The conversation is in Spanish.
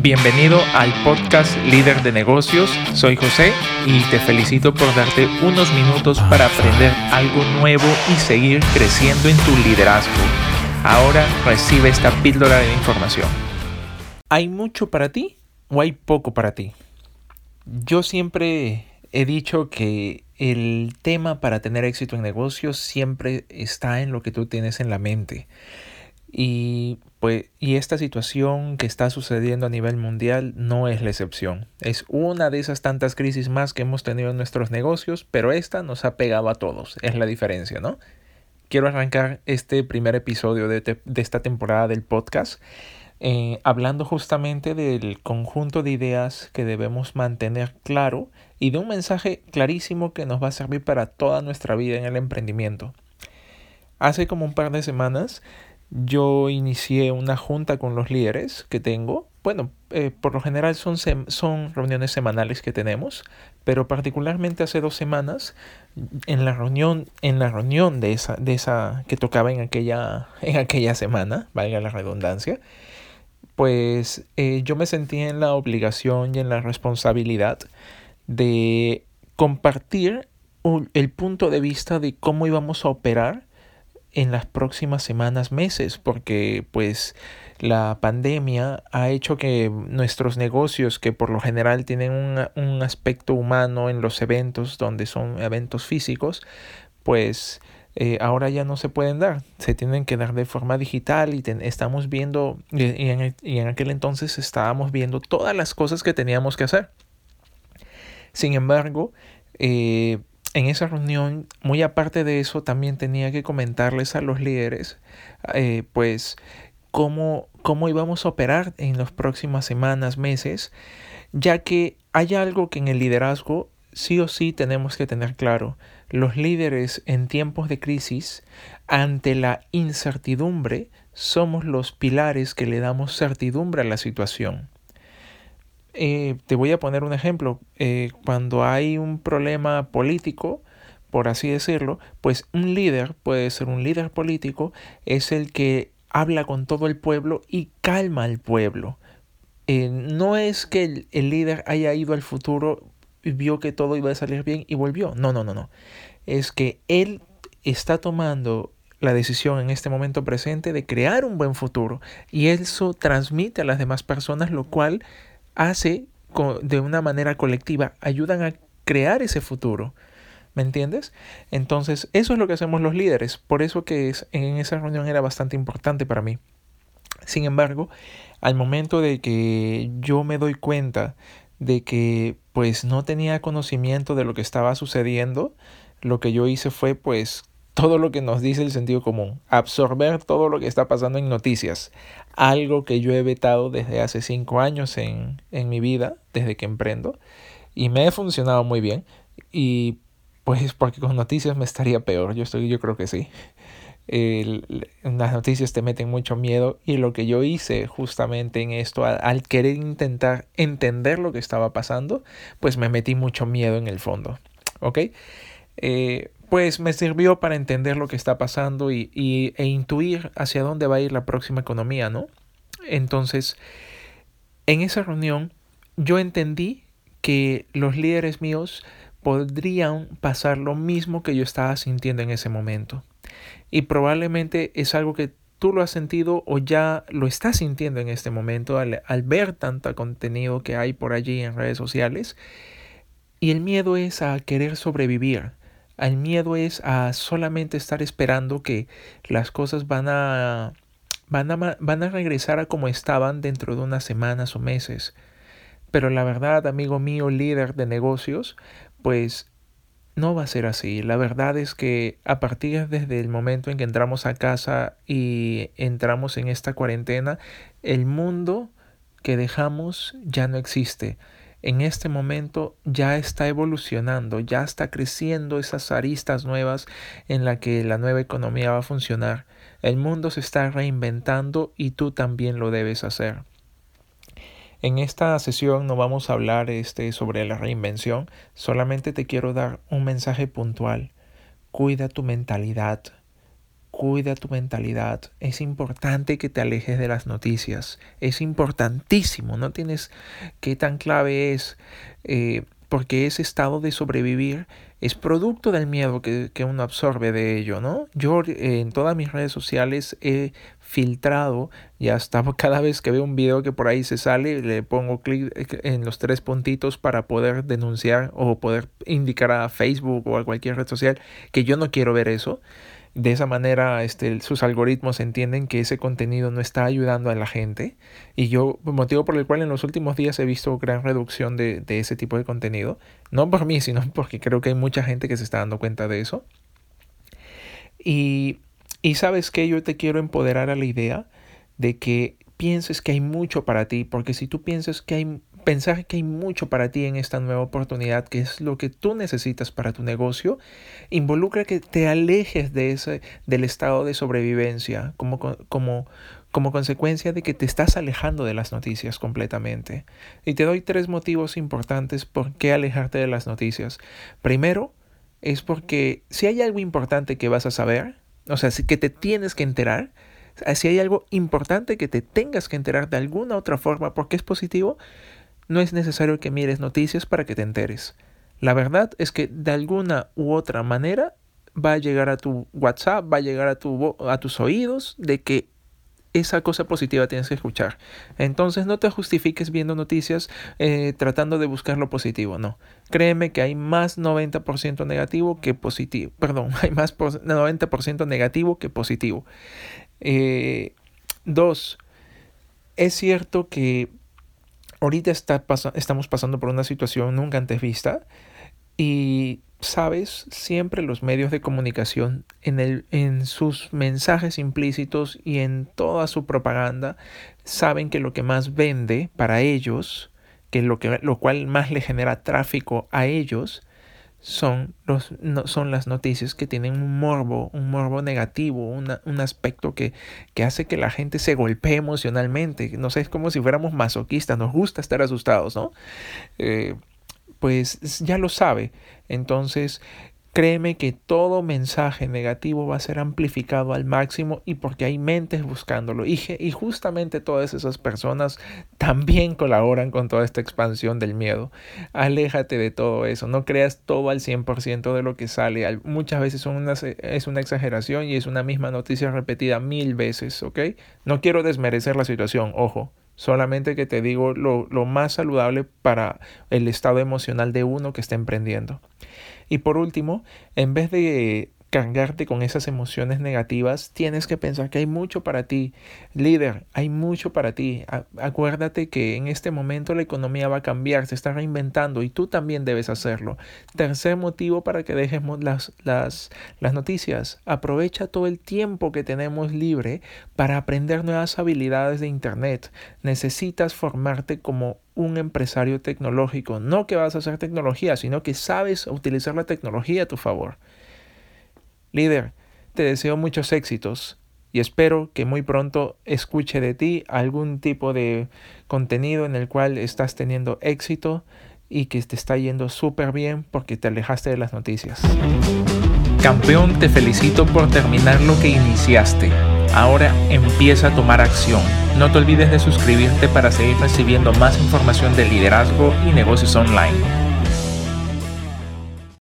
Bienvenido al podcast Líder de Negocios. Soy José y te felicito por darte unos minutos para aprender algo nuevo y seguir creciendo en tu liderazgo. Ahora recibe esta píldora de información. ¿Hay mucho para ti o hay poco para ti? Yo siempre he dicho que el tema para tener éxito en negocios siempre está en lo que tú tienes en la mente. Y pues y esta situación que está sucediendo a nivel mundial no es la excepción. Es una de esas tantas crisis más que hemos tenido en nuestros negocios, pero esta nos ha pegado a todos. Es la diferencia, ¿no? Quiero arrancar este primer episodio de, esta temporada del podcast eh, hablando justamente del conjunto de ideas que debemos mantener claro y de un mensaje clarísimo que nos va a servir para toda nuestra vida en el emprendimiento. Hace como un par de semanas yo inicié una junta con los líderes que tengo. Bueno, eh, por lo general son, son reuniones semanales que tenemos, pero particularmente hace dos semanas, en la reunión, en la reunión de esa, de esa que tocaba en aquella, en aquella semana, valga la redundancia, pues eh, yo me sentí en la obligación y en la responsabilidad de compartir el punto de vista de cómo íbamos a operar en las próximas semanas, meses, porque pues la pandemia ha hecho que nuestros negocios, que por lo general tienen un, aspecto humano en los eventos, donde son eventos físicos, pues eh, ahora ya no se pueden dar, se tienen que dar de forma digital y estamos viendo, y en, y en aquel entonces estábamos viendo todas las cosas que teníamos que hacer. Sin embargo, eh, en esa reunión, muy aparte de eso, también tenía que comentarles a los líderes, eh, pues, cómo, cómo íbamos a operar en las próximas semanas, meses, ya que hay algo que en el liderazgo sí o sí tenemos que tener claro. Los líderes en tiempos de crisis, ante la incertidumbre, somos los pilares que le damos certidumbre a la situación. Eh, te voy a poner un ejemplo. Eh, cuando hay un problema político, por así decirlo, pues un líder, puede ser un líder político, es el que habla con todo el pueblo y calma al pueblo. Eh, no es que el, el, líder haya ido al futuro y vio que todo iba a salir bien y volvió. No, no, no, no. Es que él está tomando la decisión en este momento presente de crear un buen futuro y eso transmite a las demás personas, lo cual hace de una manera colectiva, ayudan a crear ese futuro. ¿Me entiendes? Entonces, eso es lo que hacemos los líderes. Por eso que es, en esa reunión era bastante importante para mí. Sin embargo, al momento de que yo me doy cuenta de que pues no tenía conocimiento de lo que estaba sucediendo, lo que yo hice fue pues todo lo que nos dice el sentido común, absorber todo lo que está pasando en noticias, algo que yo he vetado desde hace cinco años en, mi vida, desde que emprendo, y me ha funcionado muy bien, y pues porque con noticias me estaría peor, yo, estoy, yo creo que sí. las noticias te meten mucho miedo y lo que yo hice justamente en esto, al, querer intentar entender lo que estaba pasando, pues me metí mucho miedo en el fondo, ¿ok? Eh, pues me sirvió para entender lo que está pasando y, e intuir hacia dónde va a ir la próxima economía, ¿no? Entonces, en esa reunión yo entendí que los líderes míos podrían pasar lo mismo que yo estaba sintiendo en ese momento. Y probablemente es algo que tú lo has sentido o ya lo estás sintiendo en este momento al, al ver tanto contenido que hay por allí en redes sociales. Y el miedo es a querer sobrevivir, al miedo es a solamente estar esperando que las cosas van a, van a, van a regresar a como estaban dentro de unas semanas o meses. Pero la verdad, amigo mío, líder de negocios, pues no va a ser así. La verdad es que a partir desde el momento en que entramos a casa y entramos en esta cuarentena, el mundo que dejamos ya no existe en este momento ya está evolucionando, ya está creciendo esas aristas nuevas en la que la nueva economía va a funcionar. El mundo se está reinventando y tú también lo debes hacer. En esta sesión no vamos a hablar este, sobre la reinvención, solamente te quiero dar un mensaje puntual. Cuida tu mentalidad, cuida tu mentalidad. Es importante que te alejes de las noticias. Es importantísimo. No tienes qué tan clave es. Eh, porque ese estado de sobrevivir es producto del miedo que, uno absorbe de ello, ¿no? Yo eh, en todas mis redes sociales he filtrado, ya hasta cada vez que veo un video que por ahí se sale, le pongo clic eh, en los tres puntitos para poder denunciar o poder indicar a Facebook o a cualquier red social que yo no quiero ver eso. De esa manera este, sus algoritmos entienden que ese contenido no está ayudando a la gente. Y yo, motivo por el cual en los últimos días he visto gran reducción de, de ese tipo de contenido. No por mí, sino porque creo que hay mucha gente que se está dando cuenta de eso. Y, y sabes que yo te quiero empoderar a la idea de que pienses que hay mucho para ti, porque si tú piensas que hay pensar que hay mucho para ti en esta nueva oportunidad, que es lo que tú necesitas para tu negocio, involucra que te alejes de ese, del estado de sobrevivencia como, como, como consecuencia de que te estás alejando de las noticias completamente. Y te doy tres motivos importantes por qué alejarte de las noticias. Primero, es porque si hay algo importante que vas a saber, o sea, que te tienes que enterar, si hay algo importante que te tengas que enterar de alguna otra forma porque es positivo, no es necesario que mires noticias para que te enteres. La verdad es que de alguna u otra manera va a llegar a tu WhatsApp, va a llegar a, tu, a tus oídos de que esa cosa positiva tienes que escuchar. Entonces no te justifiques viendo noticias eh, tratando de buscar lo positivo, no. Créeme que hay más 90% negativo que positivo. Perdón, hay más 90% negativo que positivo. Eh, dos, es cierto que ahorita está estamos pasando por una situación nunca antes vista y sabes, siempre los medios de comunicación en, el, en sus mensajes implícitos y en toda su propaganda saben que lo que más vende para ellos, que lo, que, lo cual más le genera tráfico a ellos, son, los, no, son las noticias que tienen un morbo, un morbo negativo, un aspecto que, que, hace que la gente se golpee emocionalmente. No sé, es como si fuéramos masoquistas, nos gusta estar asustados, ¿no? Eh, pues ya lo sabe. Entonces, Créeme que todo mensaje negativo va a ser amplificado al máximo y porque hay mentes buscándolo. Y, y, justamente todas esas personas también colaboran con toda esta expansión del miedo. Aléjate de todo eso. No creas todo al 100% de lo que sale. Muchas veces una, es una exageración y es una misma noticia repetida mil veces. No quiero desmerecer la situación. Ojo. Solamente que te digo lo, lo más saludable para el estado emocional de uno que está emprendiendo. Y por último, en vez de cargarte con esas emociones negativas, tienes que pensar que hay mucho para ti. Líder, hay mucho para ti. Acuérdate que en este momento la economía va a cambiar, se está reinventando y tú también debes hacerlo. Tercer motivo para que dejemos las, las, las noticias. Aprovecha todo el tiempo que tenemos libre para aprender nuevas habilidades de Internet. Necesitas formarte como un empresario tecnológico. No que vas a hacer tecnología, sino que sabes utilizar la tecnología a tu favor. Líder, te deseo muchos éxitos y espero que muy pronto escuche de ti algún tipo de contenido en el cual estás teniendo éxito y que te está yendo súper bien porque te alejaste de las noticias. Campeón, te felicito por terminar lo que iniciaste. Ahora empieza a tomar acción. No te olvides de suscribirte para seguir recibiendo más información de liderazgo y negocios online.